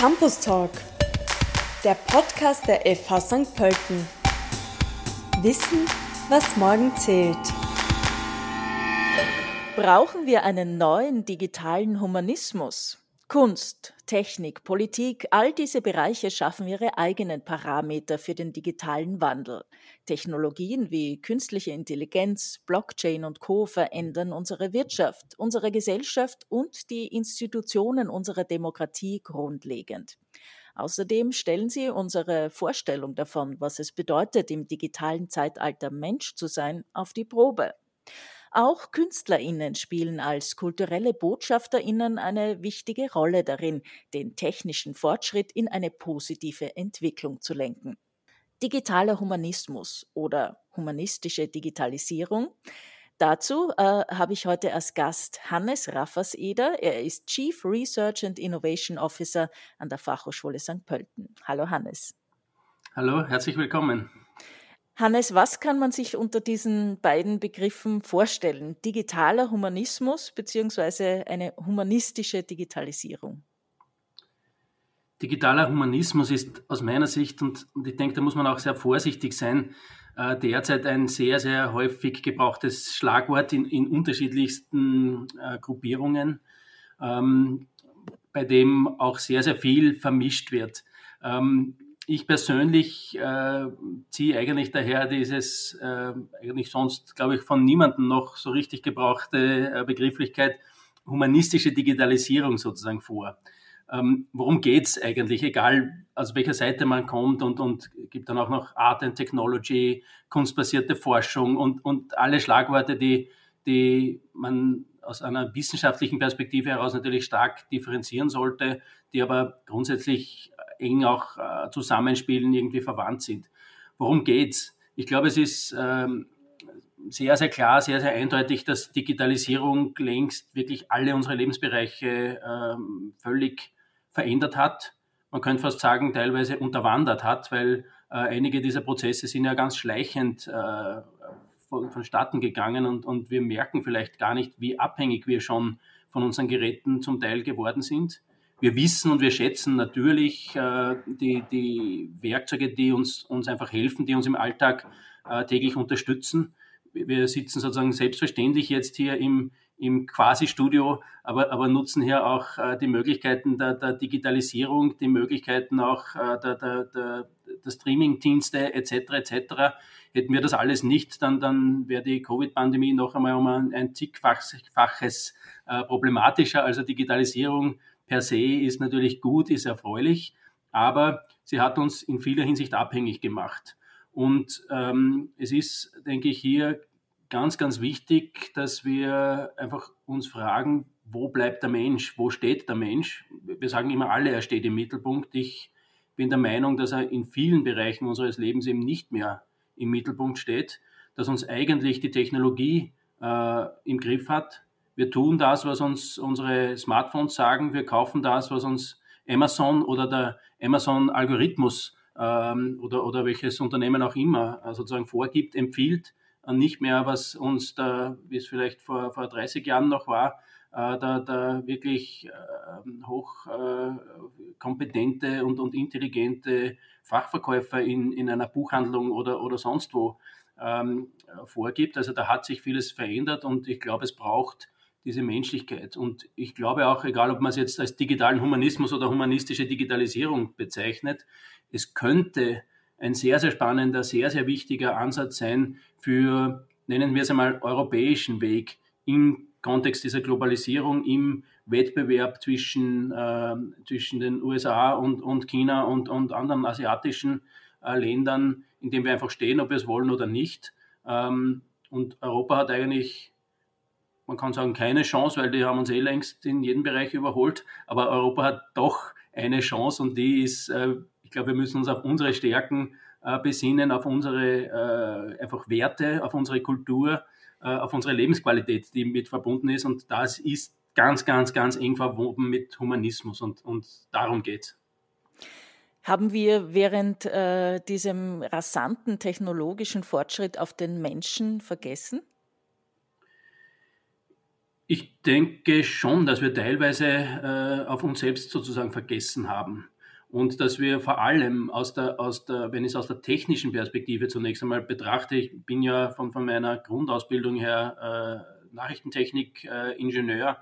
Campus Talk, der Podcast der FH St. Pölten. Wissen, was morgen zählt. Brauchen wir einen neuen digitalen Humanismus? Kunst, Technik, Politik, all diese Bereiche schaffen ihre eigenen Parameter für den digitalen Wandel. Technologien wie künstliche Intelligenz, Blockchain und Co verändern unsere Wirtschaft, unsere Gesellschaft und die Institutionen unserer Demokratie grundlegend. Außerdem stellen sie unsere Vorstellung davon, was es bedeutet, im digitalen Zeitalter Mensch zu sein, auf die Probe. Auch Künstlerinnen spielen als kulturelle Botschafterinnen eine wichtige Rolle darin, den technischen Fortschritt in eine positive Entwicklung zu lenken. Digitaler Humanismus oder humanistische Digitalisierung. Dazu äh, habe ich heute als Gast Hannes Rafferseder. Er ist Chief Research and Innovation Officer an der Fachhochschule St. Pölten. Hallo Hannes. Hallo, herzlich willkommen. Hannes, was kann man sich unter diesen beiden Begriffen vorstellen? Digitaler Humanismus bzw. eine humanistische Digitalisierung? Digitaler Humanismus ist aus meiner Sicht, und, und ich denke, da muss man auch sehr vorsichtig sein, äh, derzeit ein sehr, sehr häufig gebrauchtes Schlagwort in, in unterschiedlichsten äh, Gruppierungen, ähm, bei dem auch sehr, sehr viel vermischt wird. Ähm, ich persönlich äh, ziehe eigentlich daher dieses, äh, eigentlich sonst, glaube ich, von niemandem noch so richtig gebrauchte äh, Begrifflichkeit humanistische Digitalisierung sozusagen vor. Ähm, worum geht's eigentlich, egal aus welcher Seite man kommt und, und gibt dann auch noch Art and Technology, kunstbasierte Forschung und, und alle Schlagworte, die, die man aus einer wissenschaftlichen Perspektive heraus natürlich stark differenzieren sollte, die aber grundsätzlich eng auch äh, zusammenspielen, irgendwie verwandt sind. Worum geht's? Ich glaube, es ist ähm, sehr, sehr klar, sehr, sehr eindeutig, dass Digitalisierung längst wirklich alle unsere Lebensbereiche ähm, völlig verändert hat. Man könnte fast sagen, teilweise unterwandert hat, weil äh, einige dieser Prozesse sind ja ganz schleichend äh, von, vonstatten gegangen und, und wir merken vielleicht gar nicht, wie abhängig wir schon von unseren Geräten zum Teil geworden sind wir wissen und wir schätzen natürlich äh, die, die Werkzeuge, die uns, uns einfach helfen, die uns im Alltag äh, täglich unterstützen. Wir sitzen sozusagen selbstverständlich jetzt hier im, im Quasi-Studio, aber, aber nutzen hier auch äh, die Möglichkeiten der, der Digitalisierung, die Möglichkeiten auch äh, der, der, der, der Streaming-Dienste etc. etc. Hätten wir das alles nicht, dann, dann wäre die Covid-Pandemie noch einmal um ein, zigfaches äh, problematischer. Also Digitalisierung per se ist natürlich gut, ist erfreulich, aber sie hat uns in vieler Hinsicht abhängig gemacht. Und ähm, es ist, denke ich, hier ganz, ganz wichtig, dass wir einfach uns fragen, wo bleibt der Mensch? Wo steht der Mensch? Wir sagen immer alle, er steht im Mittelpunkt. Ich bin der Meinung, dass er in vielen Bereichen unseres Lebens eben nicht mehr im Mittelpunkt steht, dass uns eigentlich die Technologie äh, im Griff hat, wir tun das, was uns unsere Smartphones sagen. Wir kaufen das, was uns Amazon oder der Amazon-Algorithmus ähm, oder, oder welches Unternehmen auch immer äh, sozusagen vorgibt, empfiehlt. Und nicht mehr, was uns da, wie es vielleicht vor, vor 30 Jahren noch war, äh, da, da wirklich äh, hochkompetente äh, und, und intelligente Fachverkäufer in, in einer Buchhandlung oder, oder sonst wo ähm, vorgibt. Also da hat sich vieles verändert und ich glaube, es braucht diese Menschlichkeit. Und ich glaube auch, egal ob man es jetzt als digitalen Humanismus oder humanistische Digitalisierung bezeichnet, es könnte ein sehr, sehr spannender, sehr, sehr wichtiger Ansatz sein für, nennen wir es einmal, europäischen Weg im Kontext dieser Globalisierung, im Wettbewerb zwischen, äh, zwischen den USA und, und China und, und anderen asiatischen äh, Ländern, in dem wir einfach stehen, ob wir es wollen oder nicht. Ähm, und Europa hat eigentlich man kann sagen, keine Chance, weil die haben uns eh längst in jedem Bereich überholt. Aber Europa hat doch eine Chance und die ist, äh, ich glaube, wir müssen uns auf unsere Stärken äh, besinnen, auf unsere äh, einfach Werte, auf unsere Kultur, auf unsere Lebensqualität, die mit verbunden ist. Und das ist ganz, ganz, ganz eng verwoben mit Humanismus und, und darum es. Haben wir während äh, diesem rasanten technologischen Fortschritt auf den Menschen vergessen? Ich denke schon, dass wir teilweise äh, auf uns selbst sozusagen vergessen haben. Und dass wir vor allem aus der, aus der, wenn ich es aus der technischen Perspektive zunächst einmal betrachte, ich bin ja von, von meiner Grundausbildung her äh, Nachrichtentechnik-Ingenieur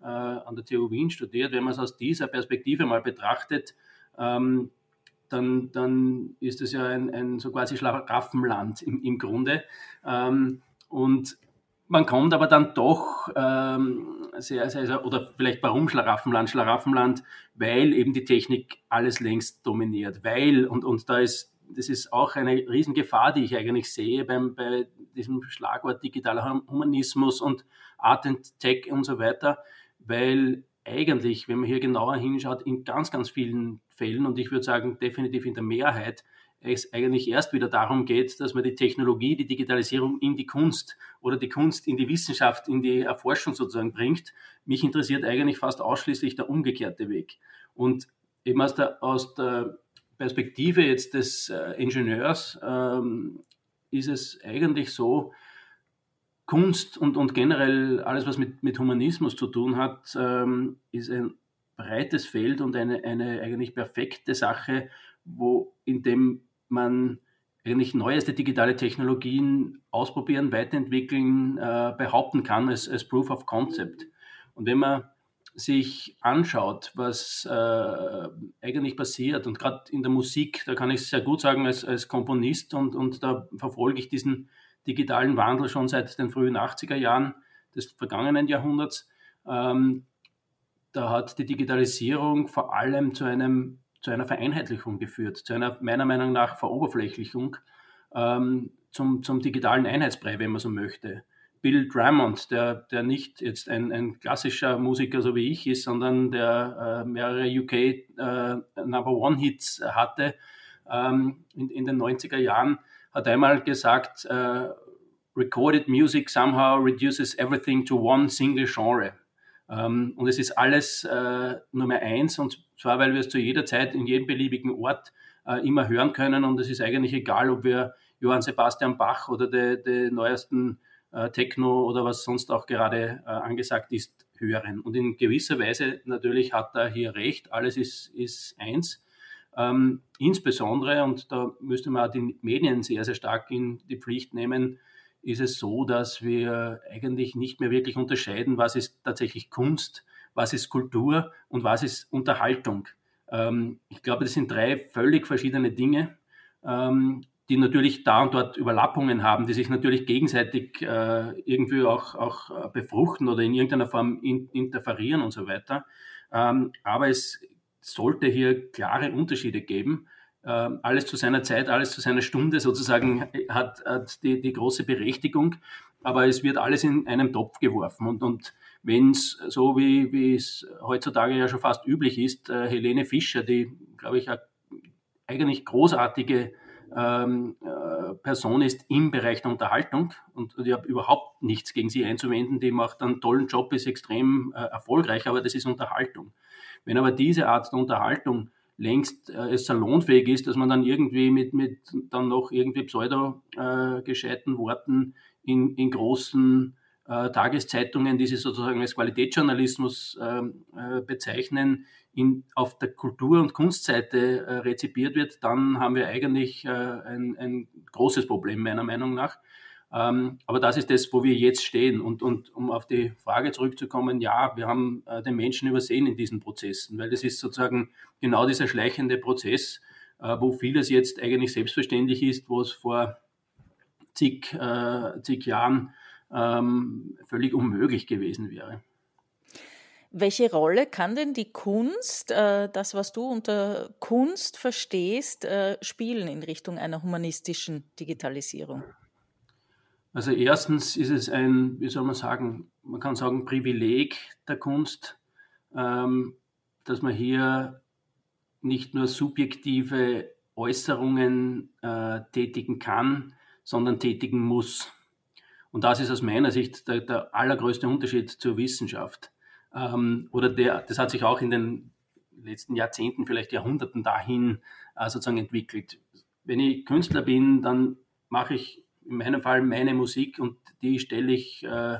äh, an der TU Wien studiert. Wenn man es aus dieser Perspektive mal betrachtet, ähm, dann, dann ist es ja ein, ein so quasi Schlaraffenland im, im Grunde. Ähm, und man kommt aber dann doch ähm, sehr, sehr, sehr, oder vielleicht warum Schlaraffenland? Schlaraffenland, weil eben die Technik alles längst dominiert, weil, und, und da ist, das ist auch eine Riesengefahr, die ich eigentlich sehe beim, bei diesem Schlagwort digitaler Humanismus und Art and Tech und so weiter, weil eigentlich, wenn man hier genauer hinschaut, in ganz, ganz vielen Fällen, und ich würde sagen definitiv in der Mehrheit, es eigentlich erst wieder darum geht, dass man die Technologie, die Digitalisierung in die Kunst oder die Kunst in die Wissenschaft, in die Erforschung sozusagen bringt. Mich interessiert eigentlich fast ausschließlich der umgekehrte Weg. Und eben aus der, aus der Perspektive jetzt des äh, Ingenieurs ähm, ist es eigentlich so, Kunst und, und generell alles, was mit, mit Humanismus zu tun hat, ähm, ist ein breites Feld und eine, eine eigentlich perfekte Sache, wo in dem man eigentlich neueste digitale Technologien ausprobieren, weiterentwickeln, äh, behaupten kann als, als Proof of Concept. Und wenn man sich anschaut, was äh, eigentlich passiert, und gerade in der Musik, da kann ich es sehr gut sagen als, als Komponist und, und da verfolge ich diesen digitalen Wandel schon seit den frühen 80er Jahren des vergangenen Jahrhunderts. Ähm, da hat die Digitalisierung vor allem zu einem zu einer Vereinheitlichung geführt, zu einer meiner Meinung nach Veroberflächlichung ähm, zum, zum digitalen Einheitsbrei, wenn man so möchte. Bill Drummond, der, der nicht jetzt ein, ein klassischer Musiker so wie ich ist, sondern der äh, mehrere UK äh, Number One Hits hatte ähm, in, in, den 90er Jahren, hat einmal gesagt, äh, Recorded music somehow reduces everything to one single genre. Ähm, und es ist alles äh, Nummer eins und zwar, weil wir es zu jeder Zeit in jedem beliebigen Ort äh, immer hören können und es ist eigentlich egal, ob wir Johann Sebastian Bach oder die neuesten äh, Techno oder was sonst auch gerade äh, angesagt ist, hören. Und in gewisser Weise natürlich hat er hier recht, alles ist, ist eins. Ähm, insbesondere, und da müsste man auch die Medien sehr, sehr stark in die Pflicht nehmen, ist es so, dass wir eigentlich nicht mehr wirklich unterscheiden, was ist tatsächlich Kunst, was ist Kultur und was ist Unterhaltung. Ähm, ich glaube, das sind drei völlig verschiedene Dinge, ähm, die natürlich da und dort Überlappungen haben, die sich natürlich gegenseitig äh, irgendwie auch, auch äh, befruchten oder in irgendeiner Form in, interferieren und so weiter. Ähm, aber es sollte hier klare Unterschiede geben. Ähm, alles zu seiner Zeit, alles zu seiner Stunde sozusagen hat, hat die, die große Berechtigung, aber es wird alles in einen Topf geworfen. Und, und wenn es so wie, wie es heutzutage ja schon fast üblich ist, äh, Helene Fischer, die, glaube ich, eine eigentlich großartige ähm, äh, Person ist im Bereich der Unterhaltung und, und ich habe überhaupt nichts gegen sie einzuwenden, die macht einen tollen Job, ist extrem äh, erfolgreich, aber das ist Unterhaltung. Wenn aber diese Art der Unterhaltung längst äh, es salonfähig ist, dass man dann irgendwie mit, mit dann noch irgendwie pseudo äh, Worten in, in großen äh, Tageszeitungen, die sie sozusagen als Qualitätsjournalismus ähm, äh, bezeichnen, in, auf der Kultur- und Kunstseite äh, rezipiert wird, dann haben wir eigentlich äh, ein, ein, großes Problem meiner Meinung nach. Ähm, aber das ist das, wo wir jetzt stehen. Und, und um auf die Frage zurückzukommen, ja, wir haben äh, den Menschen übersehen in diesen Prozessen, weil das ist sozusagen genau dieser schleichende Prozess, äh, wo vieles jetzt eigentlich selbstverständlich ist, wo es vor zig, äh, zig Jahren ähm, völlig unmöglich gewesen wäre. Welche Rolle kann denn die Kunst, äh, das, was du unter Kunst verstehst, äh, spielen in Richtung einer humanistischen Digitalisierung? Also erstens ist es ein, wie soll man sagen, man kann sagen, Privileg der Kunst, ähm, dass man hier nicht nur subjektive Äußerungen äh, tätigen kann, sondern tätigen muss. Und das ist aus meiner Sicht der, der allergrößte Unterschied zur Wissenschaft. Ähm, oder der, das hat sich auch in den letzten Jahrzehnten, vielleicht Jahrhunderten dahin äh, sozusagen entwickelt. Wenn ich Künstler bin, dann mache ich in meinem Fall meine Musik und die stelle ich äh,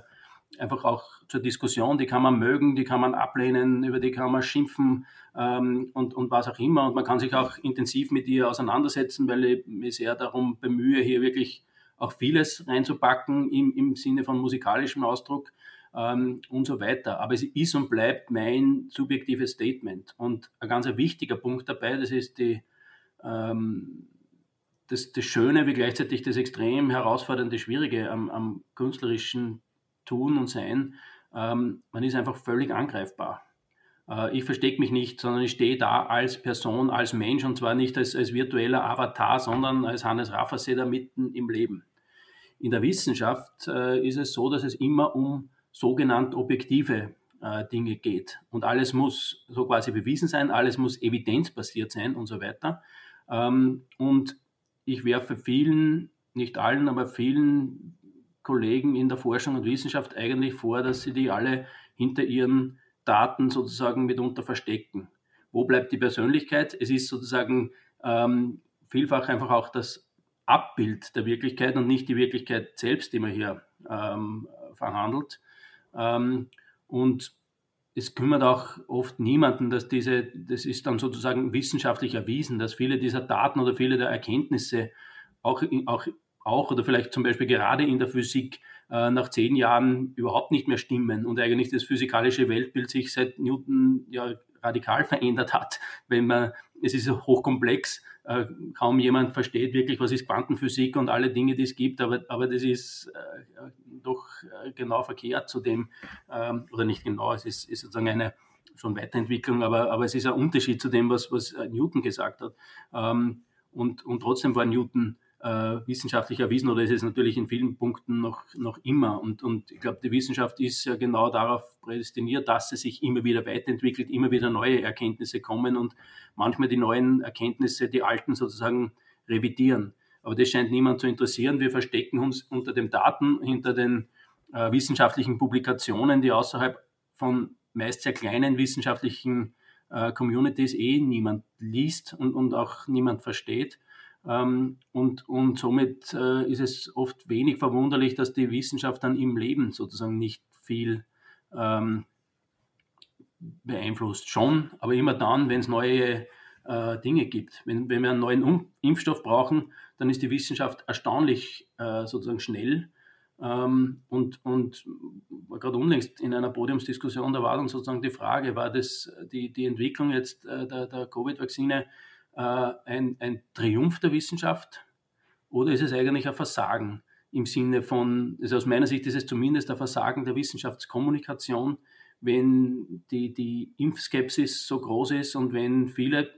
einfach auch zur Diskussion, die kann man mögen, die kann man ablehnen, über die kann man schimpfen ähm, und, und was auch immer. Und man kann sich auch intensiv mit ihr auseinandersetzen, weil ich mich sehr darum bemühe, hier wirklich auch vieles reinzupacken im, im Sinne von musikalischem Ausdruck ähm, und so weiter. Aber es ist und bleibt mein subjektives Statement. Und ein ganz wichtiger Punkt dabei, das ist die, ähm, das, das Schöne wie gleichzeitig das extrem herausfordernde, Schwierige am, am künstlerischen Tun und Sein. Ähm, man ist einfach völlig angreifbar. Äh, ich verstecke mich nicht, sondern ich stehe da als Person, als Mensch und zwar nicht als, als virtueller Avatar, sondern als Hannes Raffasseder mitten im Leben. In der Wissenschaft äh, ist es so, dass es immer um sogenannt objektive äh, Dinge geht. Und alles muss so quasi bewiesen sein, alles muss evidenzbasiert sein und so weiter. Ähm, und ich werfe vielen, nicht allen, aber vielen Kollegen in der Forschung und Wissenschaft eigentlich vor, dass sie die alle hinter ihren Daten sozusagen mitunter verstecken. Wo bleibt die Persönlichkeit? Es ist sozusagen ähm, vielfach einfach auch das Abbild der Wirklichkeit und nicht die Wirklichkeit selbst, die man hier ähm, verhandelt. Ähm, und es kümmert auch oft niemanden, dass diese, das ist dann sozusagen wissenschaftlich erwiesen, dass viele dieser Daten oder viele der Erkenntnisse auch, auch, auch oder vielleicht zum Beispiel gerade in der Physik äh, nach zehn Jahren überhaupt nicht mehr stimmen und eigentlich das physikalische Weltbild sich seit Newton ja radikal verändert hat, wenn man, es ist hochkomplex, äh, kaum jemand versteht wirklich, was ist Quantenphysik und alle Dinge, die es gibt, aber, aber das ist äh, doch genau verkehrt zu dem, ähm, oder nicht genau, es ist, ist sozusagen eine schon Weiterentwicklung, aber, aber es ist ein Unterschied zu dem, was, was Newton gesagt hat. Ähm, und, und trotzdem war Newton wissenschaftlich erwiesen oder ist es natürlich in vielen Punkten noch, noch immer. Und, und ich glaube, die Wissenschaft ist ja genau darauf prädestiniert, dass sie sich immer wieder weiterentwickelt, immer wieder neue Erkenntnisse kommen und manchmal die neuen Erkenntnisse die alten sozusagen revidieren. Aber das scheint niemand zu interessieren. Wir verstecken uns unter den Daten, hinter den äh, wissenschaftlichen Publikationen, die außerhalb von meist sehr kleinen wissenschaftlichen äh, Communities eh niemand liest und, und auch niemand versteht. Ähm, und, und somit äh, ist es oft wenig verwunderlich, dass die Wissenschaft dann im Leben sozusagen nicht viel ähm, beeinflusst. Schon, aber immer dann, wenn es neue äh, Dinge gibt. Wenn, wenn wir einen neuen um Impfstoff brauchen, dann ist die Wissenschaft erstaunlich äh, sozusagen schnell. Ähm, und, und gerade unlängst in einer Podiumsdiskussion, da war dann sozusagen die Frage, war das die, die Entwicklung jetzt äh, der, der Covid-Vakzine ein, ein Triumph der Wissenschaft oder ist es eigentlich ein Versagen im Sinne von, also aus meiner Sicht ist es zumindest ein Versagen der Wissenschaftskommunikation, wenn die, die Impfskepsis so groß ist und wenn viele,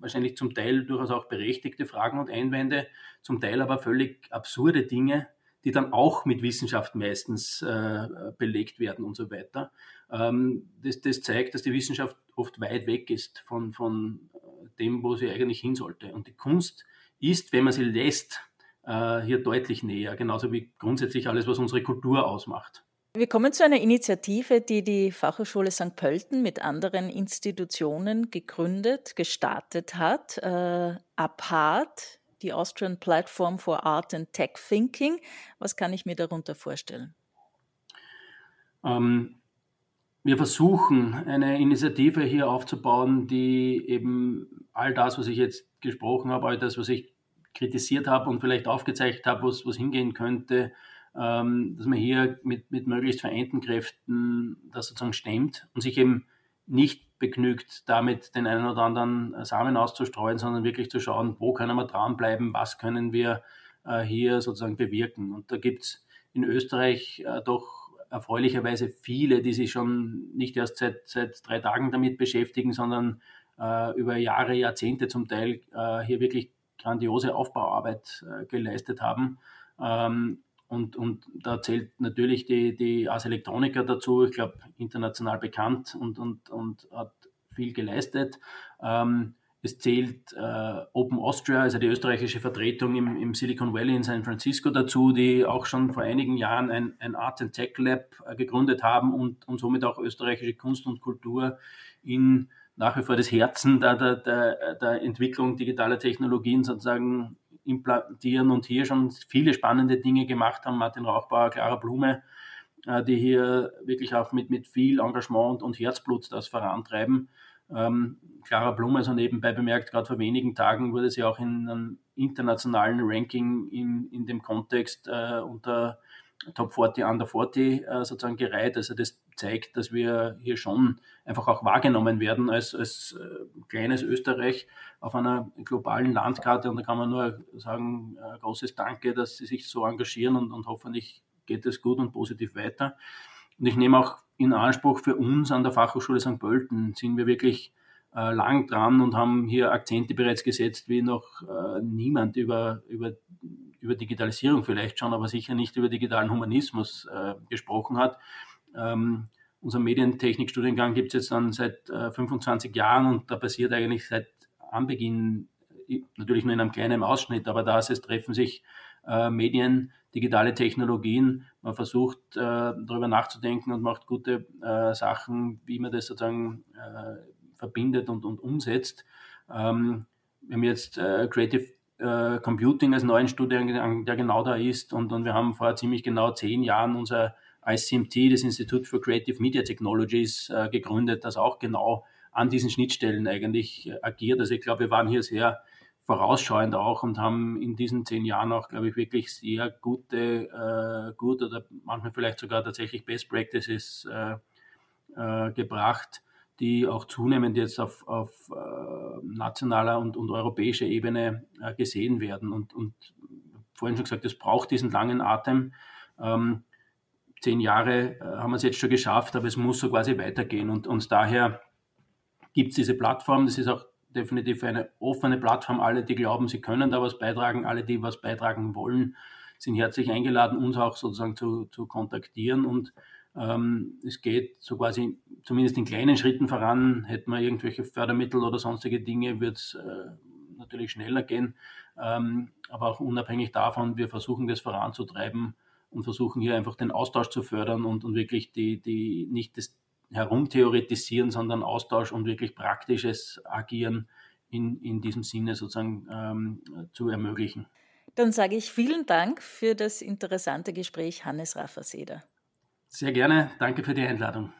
wahrscheinlich zum Teil durchaus auch berechtigte Fragen und Einwände, zum Teil aber völlig absurde Dinge, die dann auch mit Wissenschaft meistens äh, belegt werden und so weiter. Ähm, das, das zeigt, dass die Wissenschaft oft weit weg ist von, von dem, wo sie eigentlich hin sollte. Und die Kunst ist, wenn man sie lässt, äh, hier deutlich näher, genauso wie grundsätzlich alles, was unsere Kultur ausmacht. Wir kommen zu einer Initiative, die die Fachhochschule St. Pölten mit anderen Institutionen gegründet, gestartet hat. Äh, APART, die Austrian Platform for Art and Tech Thinking. Was kann ich mir darunter vorstellen? Ähm, wir versuchen, eine Initiative hier aufzubauen, die eben all das, was ich jetzt gesprochen habe, all das, was ich kritisiert habe und vielleicht aufgezeigt habe, was, was hingehen könnte, ähm, dass man hier mit, mit möglichst vereinten Kräften das sozusagen stemmt und sich eben nicht begnügt, damit den einen oder anderen Samen auszustreuen, sondern wirklich zu schauen, wo können wir dranbleiben, was können wir äh, hier sozusagen bewirken. Und da gibt es in Österreich äh, doch erfreulicherweise viele, die sich schon nicht erst seit, seit drei Tagen damit beschäftigen, sondern äh, über Jahre, Jahrzehnte zum Teil äh, hier wirklich grandiose Aufbauarbeit äh, geleistet haben. Ähm, und, und da zählt natürlich die, die Ars Electronica dazu, ich glaube, international bekannt und, und, und hat viel geleistet. Ähm, es zählt äh, Open Austria, also die österreichische Vertretung im, im, Silicon Valley in San Francisco dazu, die auch schon vor einigen Jahren ein, ein Art and Tech Lab äh, gegründet haben und, und somit auch österreichische Kunst und Kultur in nach wie vor das Herzen der, der, der, der Entwicklung digitaler Technologien sozusagen implantieren und hier schon viele spannende Dinge gemacht haben. Martin Rauchbauer, Clara Blume äh, die hier wirklich auch mit, mit viel Engagement und Herzblut das vorantreiben. Ähm, Clara Blum, also nebenbei bemerkt, gerade vor wenigen Tagen wurde sie auch in einem internationalen Ranking in, in dem Kontext äh, unter Top 40, Under 40 äh, sozusagen gereiht. Also das zeigt, dass wir hier schon einfach auch wahrgenommen werden als, als äh, kleines Österreich auf einer globalen Landkarte. Und da kann man nur sagen, äh, großes Danke, dass Sie sich so engagieren und, und hoffentlich geht es gut und positiv weiter. Und ich nehme auch in Anspruch für uns an der Fachhochschule St. Pölten sind wir wirklich äh, lang dran und haben hier Akzente bereits gesetzt, wie noch äh, niemand über, über, über Digitalisierung vielleicht schon, aber sicher nicht über digitalen Humanismus äh, gesprochen hat. Ähm, unser Medientechnikstudiengang gibt es jetzt dann seit äh, 25 Jahren und da passiert eigentlich seit Anbeginn, natürlich nur in einem kleinen Ausschnitt, aber da ist es, treffen sich äh, Medien, digitale Technologien. Man versucht äh, darüber nachzudenken und macht gute äh, Sachen, wie man das sozusagen äh, verbindet und, und umsetzt. Ähm, wir haben jetzt äh, Creative äh, Computing als neuen Studiengang, der genau da ist. Und, und wir haben vor ziemlich genau zehn Jahren unser ICMT, das Institut for Creative Media Technologies, gegründet, das auch genau an diesen Schnittstellen eigentlich agiert. Also ich glaube, wir waren hier sehr vorausschauend auch und haben in diesen zehn Jahren auch, glaube ich, wirklich sehr gute, äh, gut oder manchmal vielleicht sogar tatsächlich Best Practices äh, äh, gebracht, die auch zunehmend jetzt auf, auf äh, nationaler und, und europäischer Ebene äh, gesehen werden. Und, und vorhin schon gesagt, es braucht diesen langen Atem. Ähm, zehn Jahre äh, haben wir es jetzt schon geschafft, aber es muss so quasi weitergehen. Und, und daher gibt es diese Plattform. Das ist auch definitiv eine offene Plattform. Alle, die glauben, sie können da was beitragen, alle, die was beitragen wollen, sind herzlich eingeladen, uns auch sozusagen zu, zu kontaktieren. Und ähm, es geht so quasi zumindest in kleinen Schritten voran. Hätten wir irgendwelche Fördermittel oder sonstige Dinge, wird es äh, natürlich schneller gehen. Ähm, aber auch unabhängig davon, wir versuchen das voranzutreiben und versuchen hier einfach den Austausch zu fördern und, und wirklich die, die, nicht das herumtheoretisieren, sondern Austausch und wirklich praktisches Agieren in, in diesem Sinne sozusagen ähm, zu ermöglichen. Dann sage ich vielen Dank für das interessante Gespräch, Hannes Rafferseder. Sehr gerne. Danke für die Einladung.